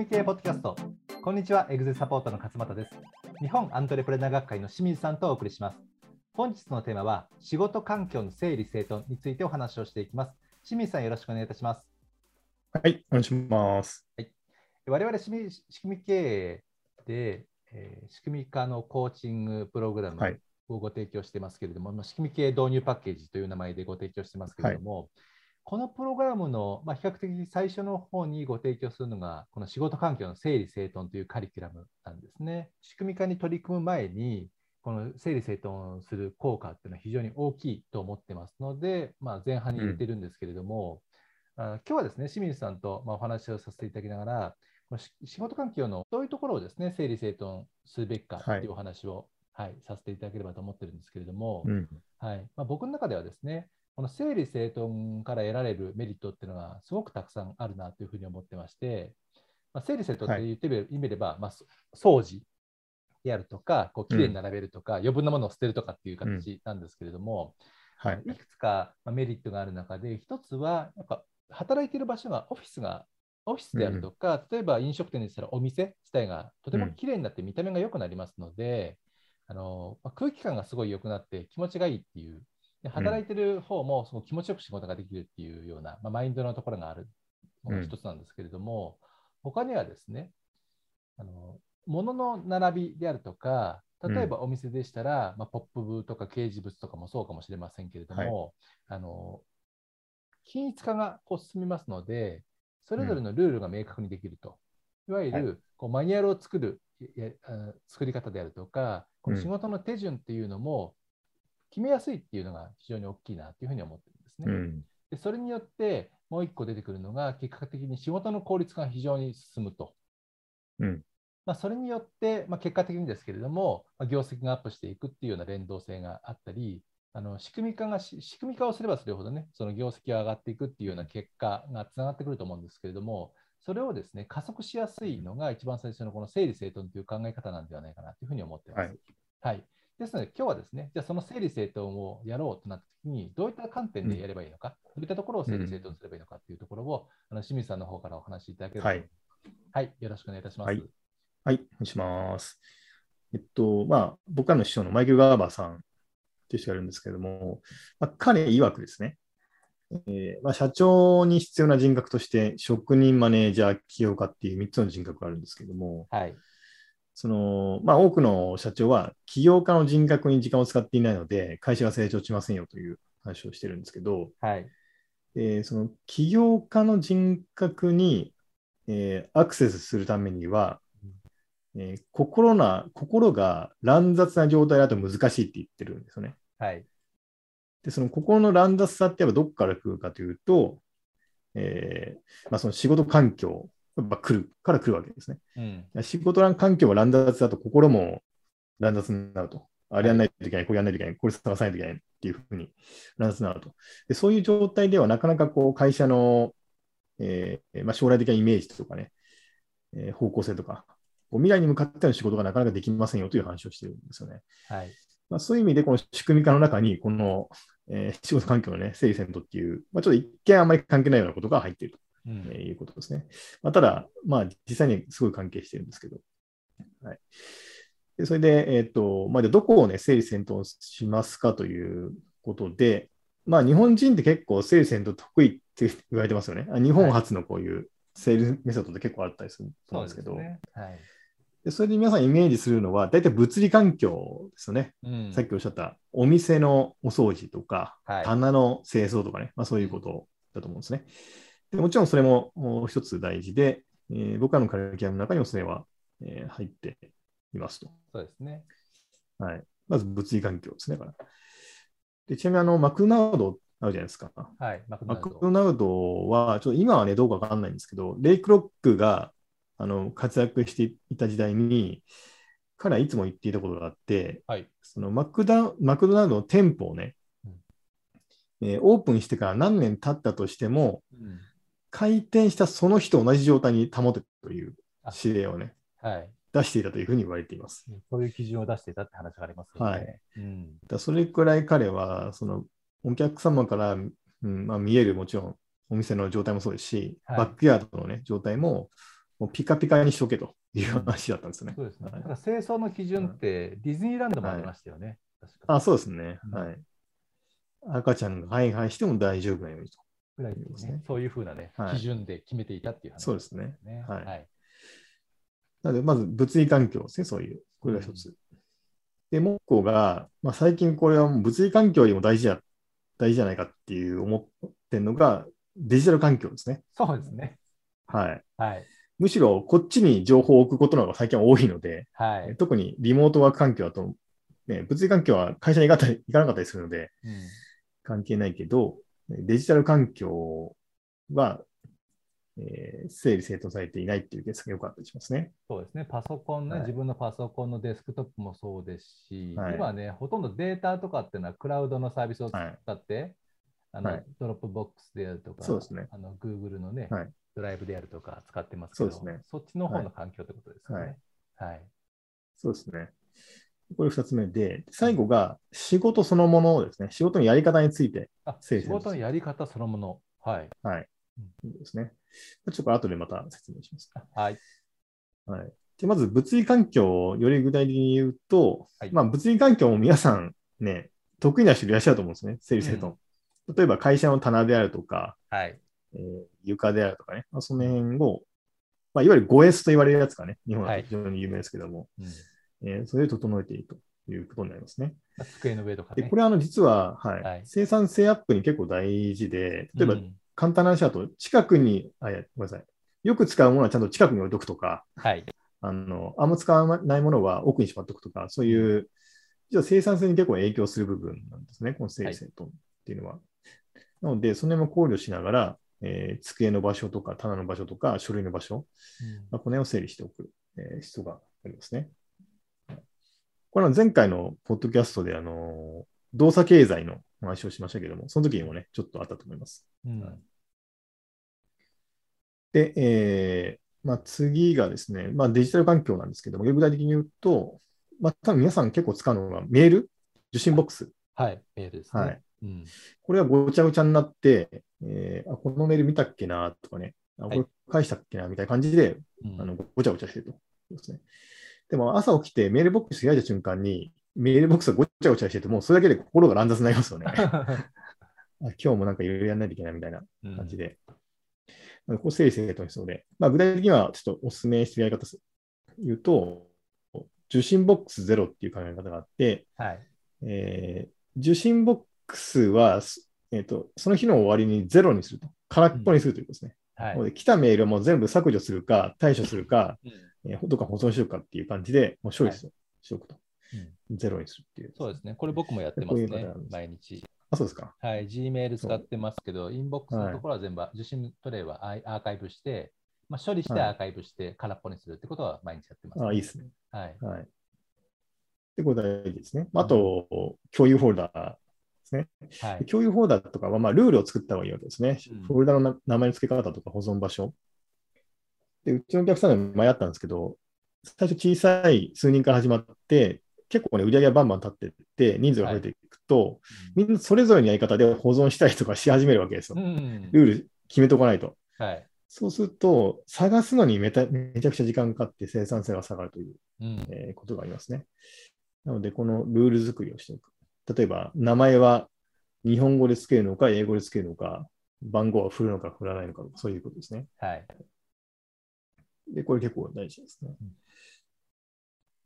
組系ポッドキャスト。こんにちは、エグゼサポートの勝俣です。日本アントレプレナー学会の清水さんとお送りします。本日のテーマは、仕事環境の整理整頓についてお話をしていきます。清水さん、よろしくお願いいたします。はい、お願いします。我々仕組み経営で、えー仕組み化のコーチングプログラムはいをご提供してますけれども、まあ仕組み系導入パッケージという名前でご提供してますけれども、このプログラムの、まあ、比較的最初の方にご提供するのが、この仕事環境の整理整頓というカリキュラムなんですね。仕組み化に取り組む前に、この整理整頓する効果っていうのは非常に大きいと思ってますので、まあ、前半に入れてるんですけれども、あ今日はですね、清水さんとまあお話をさせていただきながら、このし仕事環境のどういうところをですね、整理整頓するべきかとはい。いうお話を、はいさせていただければと思ってるんですけれども、うん、はい。まあ、僕の中ではですね、この整理整頓から得られるメリットっていうのがすごくたくさんあるなというふうに思ってまして、まあ、整理整頓って言ってみれ意味でば、まあ、そ掃除であるとか、こうきれいに並べるとか、余分なものを捨てるとかっていう形なんですけれども、はい。いくつかまあメリットがある中で、一つは、やっぱ働いている場所がオフィスが、オフィスであるとか、例えば飲食店でしたらお店自体がとてもきれいになって見た目が良くなりますので、あのまあ空気感がすごい良くなって気持ちがいいっていう、で働いてる方もすごく気持ちよく仕事ができるっていうような、まあ、マインドのところがあるのが一つなんですけれども、他にはですね、あの物の並びであるとか、例えばお店でしたら、まあ、ポップとか掲示物とかもそうかもしれませんけれども、あの均一化がこう進みますので、それぞれのルールが明確にできると。いわゆはるこうマニュアルを作る作り方であるとか、この仕事の手順っていうのも決めやすいっていうのが非常に大きいなというふうに思ってるんですね。うん、でそれによって、もう一個出てくるのが、結果的に仕事の効率化が非常に進むと。うん、まあ、それによって、まあ、結果的にですけれども、まあ、業績がアップしていくっていうような連動性があったり、あの仕組み化がし仕組み化をすればするほどね、その業績が上がっていくっていうような結果がつながってくると思うんですけれども、それをですね加速しやすいのが一番最初のこの整理整頓という考え方なんではないかなというふうに思っています。はいはいですので、今日はですね、じゃあその整理整頓をやろうとなったときに、どういった観点でやればいいのか、どういったところを整理整頓すればいいのかというところを、あの清水さんの方からお話しいただければと思い。はい、よろしくお願いいたします。はい。はい、お願いします。えっと、まあ、僕らの師匠のマイケル・ガーバーさんという人がいるんですけれども、まあ、彼曰くですね、えーまあ、社長に必要な人格として、職人、マネージャー、起業家っていう3つの人格があるんですけども、はい、その、まあ、多くの社長は起業家の人格に時間を使っていないので、会社が成長しませんよという話をしてるんですけど、はい、えーその起業家の人格に、えーアクセスするためには、えー心な心が乱雑な状態だと難しいって言ってるんですよね。はい、で、その心の乱雑さってやっぱどこから来るかというと、えーまあ、その仕事環境来るから来るわけですね。うん、仕事環境が乱雑だと心も乱雑になると。あれやんないといけない、これやんないといけない、これ探さないといけないっていうふうに乱雑になると。でそういう状態ではなかなかこう会社の、えーまあ、将来的なイメージとかね、えー方向性とか、こう未来に向かっての仕事がなかなかできませんよという話をしてるんですよね。はい、まあ、そういう意味で、この仕組み化の中に、この、えー仕事環境のね、整理整頓っていう、まあ、ちょっと一見あんまり関係ないようなことが入っているとうんえーいうことですね。まあ、ただ、まあ、実際にすごい関係してるんですけど。はい、でそれで、えっ、と、まあ、どこをね、整理整頓しますかということで、まあ、日本人って結構整理整頓得意って言われてますよね。あ日本初のこういう整理メソッドって結構あったりすると思うんですけど、ね。はい、でそれで皆さんイメージするのは、大体物理環境ですよね。うんさっきおっしゃったお店のお掃除とか、はい棚の清掃とかね、まあ、そういうことだと思うんですね。でもちろんそれもお一つ大事で、えー僕らのカリキュラムの中にもそれは、えー入っていますと。そうですね。はい、まず物理環境ですね。だからでちなみにあのマクドナルドあるじゃないですか。はい、マクドマナルドは、ちょっと今はね、どうかわかんないんですけど、レイクロックがあの活躍していた時代に、彼はいつも言っていたことがあって、はい、そのマクダマクドナルドの店舗をね、えーオープンしてから何年経ったとしても、うん開店したその日と同じ状態に保てという指令をね、はい、出していたというふうに言われています。そういう基準を出していたって話がありますよね。はいうんだそれくらい彼は、そのお客様から、うんまあ、見えるもちろんお店の状態もそうですし、はいバックヤードの、ね、状態ももうピカピカにしとけという話だったんですよね。そうですね。はいだから清掃の基準ってディズニーランドもありましたよね。確かあ、そうですね。うんはい。赤ちゃんがハイハイしても大丈夫なようにと。ぐらいですねね。そういうふうなね、はい基準で決めていたっていう話そうですね。ね。はいはい。なので、まず物理環境ですね、そういう。これが一つ。で、もう一個が、まあ、最近これは物理環境よりも大事や、大事じゃないかっていう思ってるのが、デジタル環境ですね。そうですね。はい。はい。むしろこっちに情報を置くことの方が最近は多いので、はい。特にリモートワーク環境だと、ね、物理環境は会社に行かなかったりするので、うん関係ないけど、デジタル環境は、えー整理整頓されていないっていうケースがよくあったりしますね。そうですね。パソコンね、はい自分のパソコンのデスクトップもそうですし、はい今ね、ほとんどデータとかっていうのはクラウドのサービスを使はい。って、あのはいドロップボックスであるとか、そうですねあの Google のね、はいドライブであるとか使ってますけど、そうですねそっちの方の環境ってことですよね。はい。そうですね。これ二つ目で、最後が仕事そのものですね。仕事のやり方について仕事のやり方そのもの。はい。ですね。ちょっと後でまた説明します。あはい。はい。で、まず物理環境をより具体的に言うと、はいまあ物理環境も皆さんね、得意な人いらっしゃると思うんですね。整理整頓。例えば会社の棚であるとか、はい。えー床であるとかね、まあ、その辺を、まあ、いわゆる 5S と言われるやつがね、日本だと非常に有名ですけども、うんえーそれで整えているということになりますね。机の上とかで、ね。これはあの実は、はいはい生産性アップに結構大事で、例えばうん簡単な話だと、近くに、あ、いや、ごめんなさい。よく使うものはちゃんと近くに置いとくとか、はい。あの、あんま使わないものは奥にしまっておくとか、そういう、実は生産性に結構影響する部分なんですね、この整理整頓っていうのは。なので、その辺も考慮しながら、えー机の場所とか、棚の場所とか、書類の場所、まあ、この辺を整理しておく、えー必要がありますね。これは前回のポッドキャストで、あの、動作経済の話をしましたけども、その時にもね、ちょっとあったと思います。うんはいで、えーまあ、次がですね、まあ、デジタル環境なんですけども、具体的に言うと、まあ、多分皆さん結構使うのがメール、受信ボックス。はい。メールですね。はいうんこれがごちゃごちゃになって、えーあこのメール見たっけなとかね、あはいこれ返したっけなみたいな感じで、うんあのごちゃごちゃしてると。ね。でも朝起きてメールボックス開いた瞬間に、メールボックスがごちゃごちゃしてて、もうそれだけで心が乱雑になりますよね。あ今日もなんかいろいろやらないといけないみたいなうん感じで。なのでこう整理整頓しそうで、まあ、具体的にはちょっとお勧めしてるやり方す言うと、受信ボックスゼロっていう考え方があって、はい。えー受信ボックスは、すえーと、その日の終わりにゼロにすると、空っぽにするということですね。はいなので来たメールをもう全部削除するか、対処するか、うんえー どっか保存しようかっていう感じで、もう処理しておくと、うんゼロにするっていう。そうですね。これ僕もやってますね毎日。あ、そうですか。はい。Gmail 使ってますけど、インボックスのところは全部、受信トレイはアーカイブして、まあ、処理してはいアーカイブして空っぽにするってことは毎日やってます、あ、いいですね。はい。はい。で、これ大事ですね。あと、共有フォルダーですね。はい。共有フォルダとかは、まあ、ルールを作った方がいいわけですね。うんフォルダのな名前の付け方とか保存場所。で、うちのお客さんで迷ったんですけど、最初小さい数人から始まって、結構ね、売り上げがバンバン立っていって、人数が増えていくと、みんなそれぞれのやり方で保存したりとかし始めるわけですよ。うん。ルール決めとかないと。はい。そうすると、探すのにめためちゃくちゃ時間かかって生産性が下がるという、うん。えーことがありますね。なので、このルール作りをしておく。例えば、名前は日本語でつけるのか、英語でつけるのか、番号は振るのか振らないのか、そういうことですね。はい。で、これ結構大事ですねうん。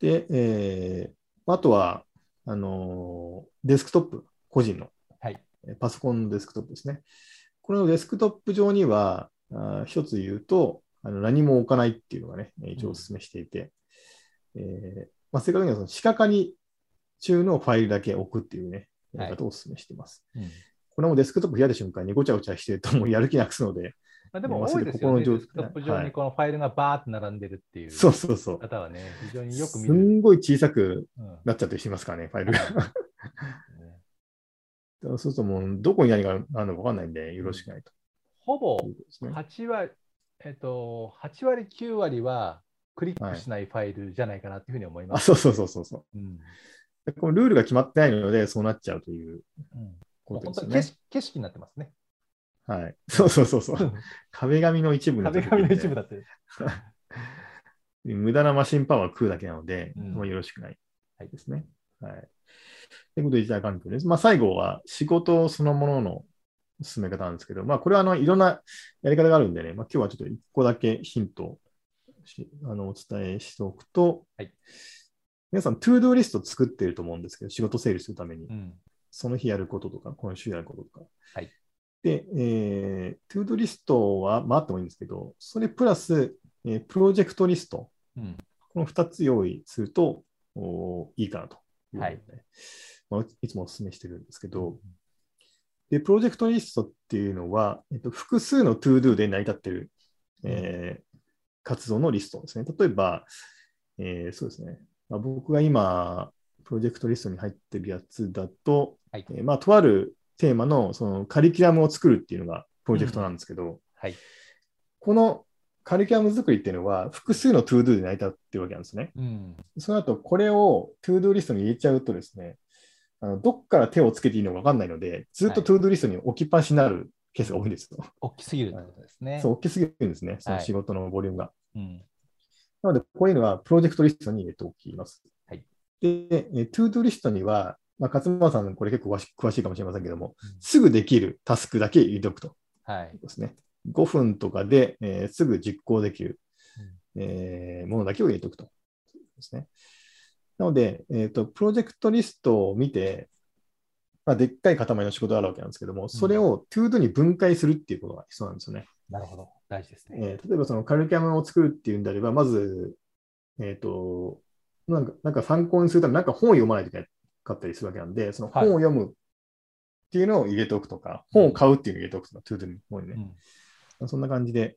で、えーあとは、あのーデスクトップ、個人の、はい。えーパソコンのデスクトップですね。このデスクトップ上には、あー一つ言うと、あの何も置かないっていうのがね、一応お勧めしていて、えーまあ、正確にはその、仕掛かり中のファイルだけ置くっていうね、やり方をお勧めしています。うんこれもデスクトップ開いた瞬間にごちゃごちゃしてるともうやる気なくすので、まあ、でもまあ多いですよね。デスクトップ上はいにこのファイルがバーって並んでるっていうそうそうそう。方はね、非常によくす見る。んごい小さくうんなっちゃったりしますからね、ファイルが。ねそうするともう、どこに何があるのか分かんないんで、よろしくないとほぼいうことですね。8 8割、えっと、8割、9割はクリックしないファイルじゃないかなというふうに思いまあ、す。そうそうそうそうそうんう。このルールが決まってないので、そうなっちゃうといううんことですよね。本当に景色になってますね。はい。そうそうそうそう。壁紙の一部壁紙の一部だって。無駄なマシンパワーを食うだけなので、うんまあよろしくないはいですね。はい。ということで、デジタル環境です。まあ、最後は仕事そのものの進め方なんですけど、まあ、これはあのいろんなやり方があるんでね、まあ、今日はちょっと1個だけヒントあのお伝えしておくと、はい皆さん、 ToDo リスト作ってると思うんですけど、仕事整理するためにう。ん。その日やることとか、今週やることとか。はいで、えー、 ToDo リストは、まあ、あってもいいんですけど、それプラス、えープロジェクトリスト、うん。この2つ用意するとおいいかなということで、はい。まあ、いつもお勧めしてるんですけど、で、プロジェクトリストっていうのは、えっと、複数の ToDo で成り立ってる、えー活動のリストですね。例えば、えーそうですね。まあ、僕が今、プロジェクトリストに入ってるやつだと、はい。えーまあ、とあるテーマのそのカリキュラムを作るっていうのがプロジェクトなんですけど、はい。このカリキュラム作りっていうのは複数の ToDo で成り立ってるわけなんですね。うん。その後、これを ToDo リストに入れちゃうとですね、あのどっから手をつけていいのか分かんないので、ずっとはい ToDo リストに置きっぱなしになるケースが多いんですよ。大きすぎるってことですね。そう、大きすぎるんですね、そのはい仕事のボリュームが。うん。なので、こういうのはプロジェクトリストに入れておきます。はいで、え ToDo リストには、まあ、勝間さん、これ結構詳し詳しいかもしれませんけども、うんすぐできるタスクだけ入れておくと。はい。ですね。5分とかで、えーすぐ実行できる、えーものだけを入れておくと。ですね。なので、えーと、プロジェクトリストを見て、まあ、でっかい塊の仕事があるわけなんですけども、それを ToDo に分解するっていうことが必要なんですよね。なるほど。大事ですね。えー例えばそのカリキュラムを作るっていうんであれば、まず、えっ、と、なんか、なんか参考にするためになんか本を読まないといけなかったりするわけなんで、その本を読むっていうのを入れておくとか、本を買うっていうのを入れておくとか、ToDo に方にね。うん。そんな感じで、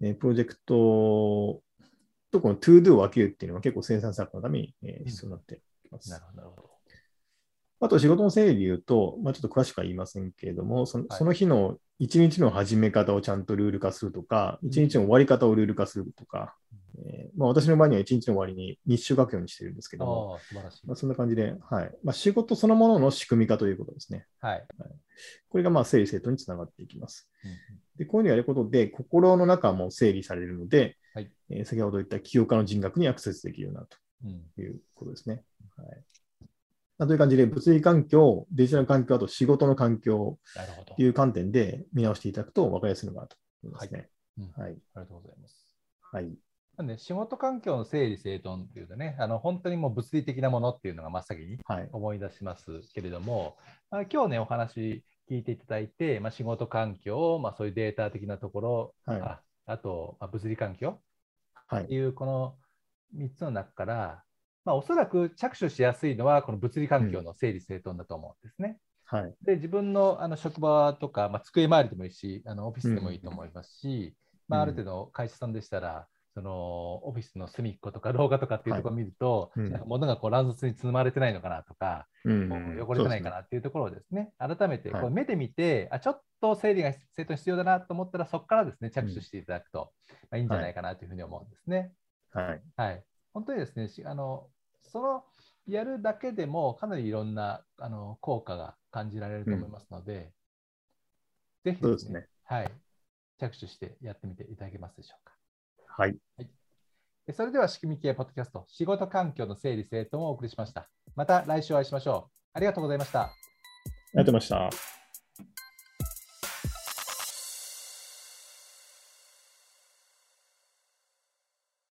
えープロジェクトとこの ToDo を分けるっていうのは結構生産策のために、えー必要になってきます。なるほど。なるほど。あと仕事の整理で言うと、まあ、ちょっと詳しくは言いませんけれども、その,、はいその日の一日の始め方をちゃんとルール化するとか、一日の終わり方をルール化するとか、えーまあ、私の場合には一日の終わりに日誌を書くようにしてるんですけども、ああ、素晴らしいまあ、。そんな感じで、はいまあ、仕事そのものの仕組み化ということですね。はい。これがまあ整理整頓につながっていきます。うんで、こういうのをやることで、心の中も整理されるので、はいえー先ほど言った起業家の人格にアクセスできるようになるうん。ということですね。はいまあという感じで、物理環境、デジタル環境、あと仕事の環境なるほどと。いう観点で見直していただくと分かりやすいのかなと思いますね。うんはい。ありがとうございます。はい。なんで、仕事環境の整理整頓っていうとね、あの本当にもう物理的なものっていうのが真っ先にはい。思い出しますけれども、まあ、今日ね、お話聞いていただいて、まあ、仕事環境、まあ、そういうデータ的なところ、はいああと、まあ、物理環境はい。っていうこの3つの中から、まあ、おそらく着手しやすいのはこの物理環境の整理整頓だと思うんですね。はい。で自分のあの職場とか、まあ、机周りでもいいしあのオフィスでもいいと思いますし、まあ、ある程度会社さんでしたら、そのオフィスの隅っことか廊下とかっていうところを見ると、はいうん。なんか物がこう乱雑に積まれてないのかなとか、うん。汚れてないかなっていうところをですね、改めてはい。こう目で見て、あちょっと整理が整頓必要だなと思ったら、そこからですね着手していただくと、まあ、いいんじゃないかなというふうに思うんですね。はい。はい、本当にですね、しあのそのやるだけでもかなりいろんなあの効果が感じられると思いますので、ぜひですすね。はい、着手してやってみていただけますでしょうか。はい。でそれでは仕組み系ポッドキャスト、仕事環境の整理整頓をお送りしました。また来週お会いしましょう。ありがとうございました。ありがとうございました。